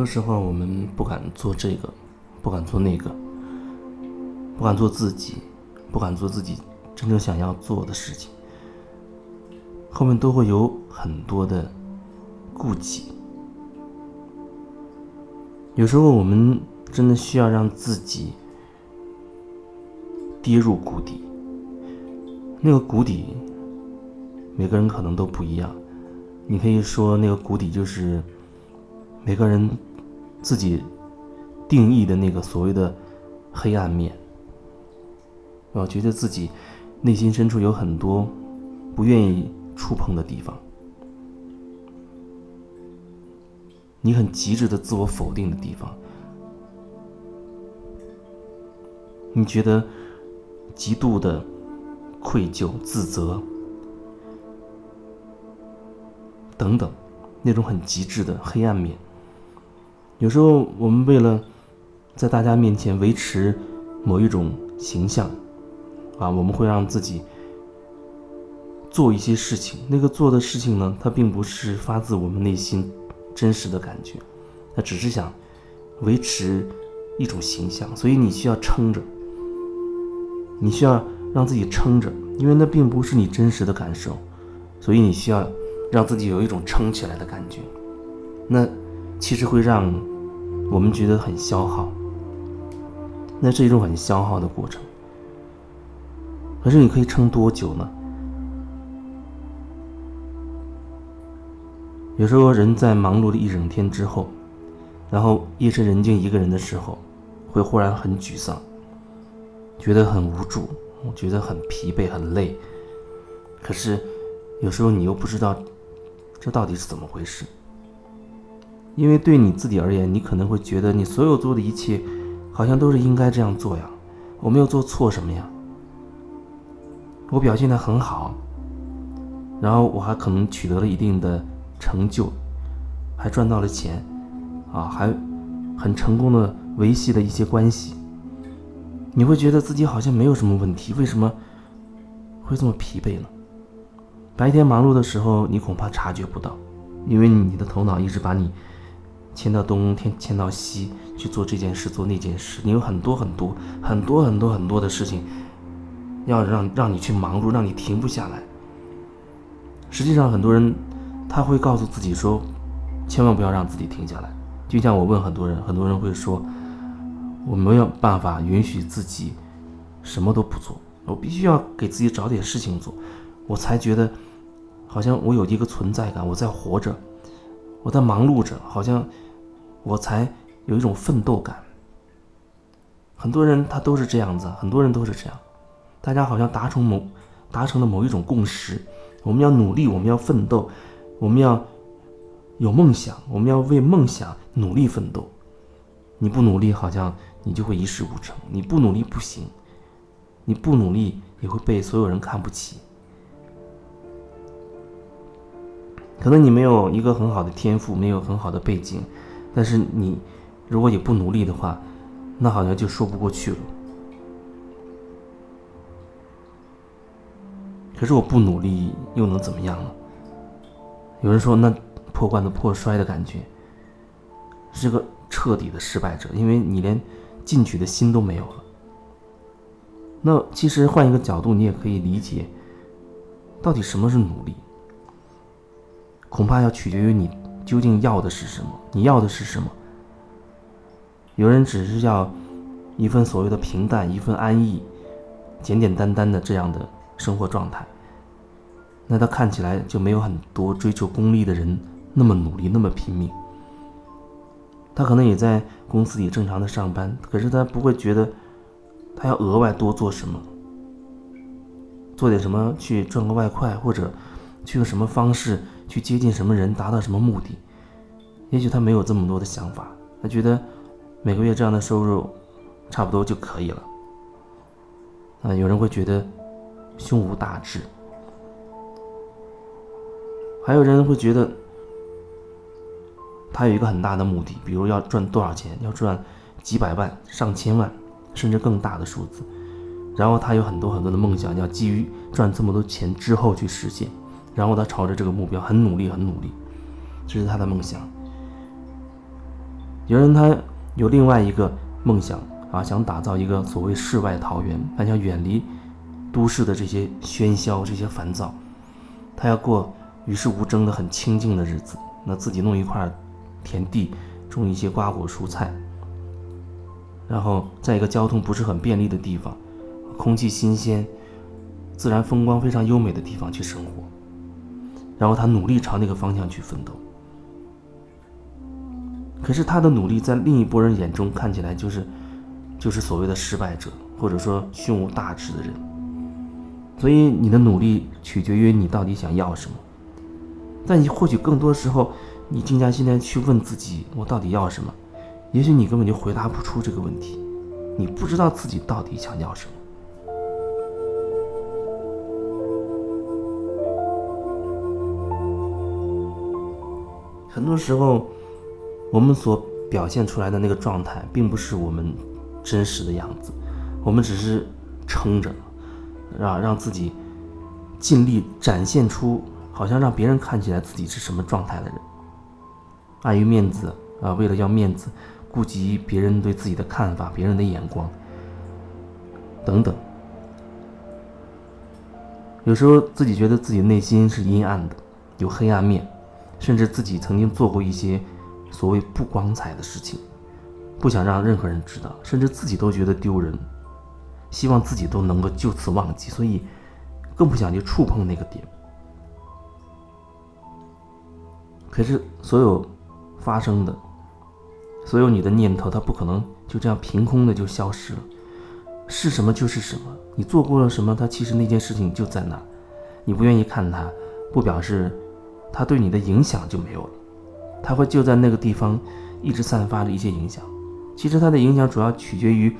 很多时候我们不敢做这个，不敢做那个，不敢做自己，不敢做自己真正想要做的事情，后面都会有很多的顾忌。有时候我们真的需要让自己跌入谷底，那个谷底每个人可能都不一样。你可以说那个谷底就是每个人自己定义的那个所谓的黑暗面。我觉得自己内心深处有很多不愿意触碰的地方，你很极致的自我否定的地方，你觉得极度的愧疚、自责。等等，那种很极致的黑暗面。有时候我们为了在大家面前维持某一种形象，啊，我们会让自己做一些事情。那个做的事情呢，它并不是发自我们内心真实的感觉，它只是想维持一种形象。所以你需要撑着，你需要让自己撑着，因为那并不是你真实的感受，所以你需要。让自己有一种撑起来的感觉，那其实会让我们觉得很消耗，那是一种很消耗的过程。可是你可以撑多久呢？有时候人在忙碌了一整天之后，然后夜深人静一个人的时候，会忽然很沮丧，觉得很无助，我觉得很疲惫、很累。可是有时候你又不知道。这到底是怎么回事？因为对你自己而言，你可能会觉得你所有做的一切，好像都是应该这样做呀。我没有做错什么呀，我表现的很好，然后我还可能取得了一定的成就，还赚到了钱，啊，还很成功的维系了一些关系。你会觉得自己好像没有什么问题，为什么会这么疲惫呢？白天忙碌的时候，你恐怕察觉不到，因为你的头脑一直把你迁到东天，迁到西去做这件事，做那件事。你有很多很多很多很多很多的事情，要让让你去忙碌，让你停不下来。实际上，很多人他会告诉自己说，千万不要让自己停下来。就像我问很多人，很多人会说，我没有办法允许自己什么都不做，我必须要给自己找点事情做，我才觉得。好像我有一个存在感，我在活着，我在忙碌着，好像我才有一种奋斗感。很多人他都是这样子，很多人都是这样，大家好像达成某达成了某一种共识，我们要努力，我们要奋斗，我们要有梦想，我们要为梦想努力奋斗。你不努力，好像你就会一事无成；你不努力不行，你不努力也会被所有人看不起。可能你没有一个很好的天赋，没有很好的背景，但是你如果也不努力的话，那好像就说不过去了。可是我不努力又能怎么样呢？有人说，那破罐子破摔的感觉，是个彻底的失败者，因为你连进取的心都没有了。那其实换一个角度，你也可以理解，到底什么是努力？恐怕要取决于你究竟要的是什么。你要的是什么？有人只是要一份所谓的平淡，一份安逸，简简单单的这样的生活状态。那他看起来就没有很多追求功利的人那么努力，那么拼命。他可能也在公司里正常的上班，可是他不会觉得他要额外多做什么，做点什么去赚个外快，或者去用什么方式。去接近什么人，达到什么目的？也许他没有这么多的想法，他觉得每个月这样的收入差不多就可以了。啊，有人会觉得胸无大志，还有人会觉得他有一个很大的目的，比如要赚多少钱，要赚几百万、上千万，甚至更大的数字。然后他有很多很多的梦想，要基于赚这么多钱之后去实现。然后他朝着这个目标很努力，很努力，这是他的梦想。有人他有另外一个梦想啊，想打造一个所谓世外桃源，他想远离都市的这些喧嚣、这些烦躁，他要过与世无争的很清静的日子。那自己弄一块田地，种一些瓜果蔬菜，然后在一个交通不是很便利的地方，空气新鲜、自然风光非常优美的地方去生活，然后他努力朝那个方向去奋斗。可是他的努力在另一拨人眼中看起来就是，就是所谓的失败者，或者说胸无大志的人。所以你的努力取决于你到底想要什么。但你或许更多时候，你静下心来去问自己：我到底要什么？也许你根本就回答不出这个问题，你不知道自己到底想要什么。很多时候。我们所表现出来的那个状态，并不是我们真实的样子，我们只是撑着，让让自己尽力展现出，好像让别人看起来自己是什么状态的人。碍于面子啊，为了要面子，顾及别人对自己的看法、别人的眼光等等。有时候自己觉得自己内心是阴暗的，有黑暗面，甚至自己曾经做过一些。所谓不光彩的事情，不想让任何人知道，甚至自己都觉得丢人，希望自己都能够就此忘记，所以更不想去触碰那个点。可是，所有发生的，所有你的念头，它不可能就这样凭空的就消失了。是什么就是什么，你做过了什么，它其实那件事情就在那，你不愿意看它，不表示它对你的影响就没有了。它会就在那个地方，一直散发着一些影响。其实它的影响主要取决于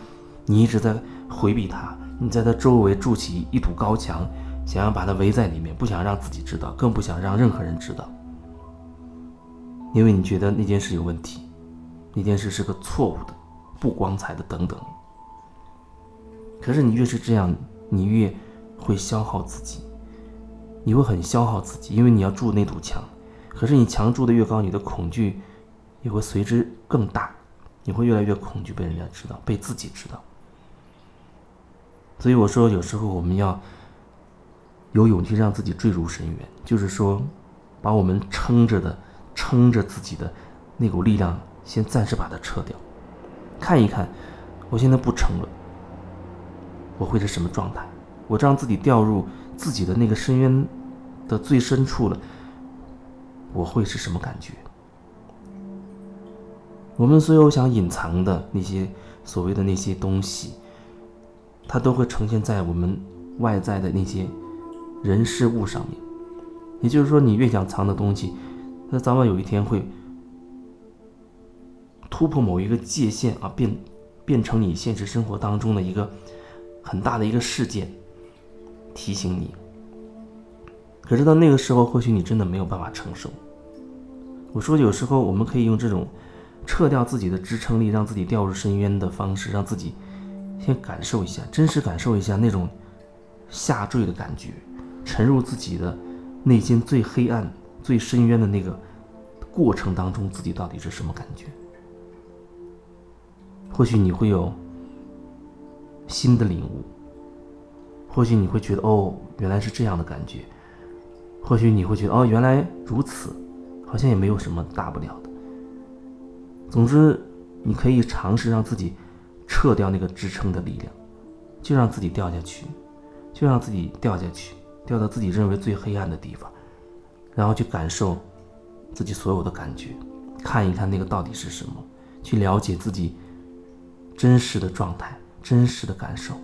你一直在回避它，你在它周围筑起一堵高墙，想要把它围在里面，不想让自己知道，更不想让任何人知道。因为你觉得那件事有问题，那件事是个错误的、不光彩的等等。可是你越是这样，你越会消耗自己，你会很消耗自己，因为你要筑那堵墙。可是你墙筑的越高，你的恐惧也会随之更大，你会越来越恐惧被人家知道，被自己知道。所以我说，有时候我们要有勇气让自己坠入深渊，就是说，把我们撑着的、撑着自己的那股力量，先暂时把它撤掉，看一看，我现在不撑了，我会是什么状态？我让自己掉入自己的那个深渊的最深处了。我会是什么感觉？我们所有想隐藏的那些所谓的那些东西，它都会呈现在我们外在的那些人事物上面。也就是说，你越想藏的东西，那早晚有一天会突破某一个界限啊，变变成你现实生活当中的一个很大的一个事件，提醒你。可是到那个时候，或许你真的没有办法承受。我说，有时候我们可以用这种撤掉自己的支撑力，让自己掉入深渊的方式，让自己先感受一下，真实感受一下那种下坠的感觉，沉入自己的内心最黑暗、最深渊的那个过程当中，自己到底是什么感觉？或许你会有新的领悟，或许你会觉得，哦，原来是这样的感觉。或许你会觉得，哦，原来如此，好像也没有什么大不了的。总之，你可以尝试让自己撤掉那个支撑的力量，就让自己掉下去，就让自己掉下去，掉到自己认为最黑暗的地方，然后去感受自己所有的感觉，看一看那个到底是什么，去了解自己真实的状态、真实的感受。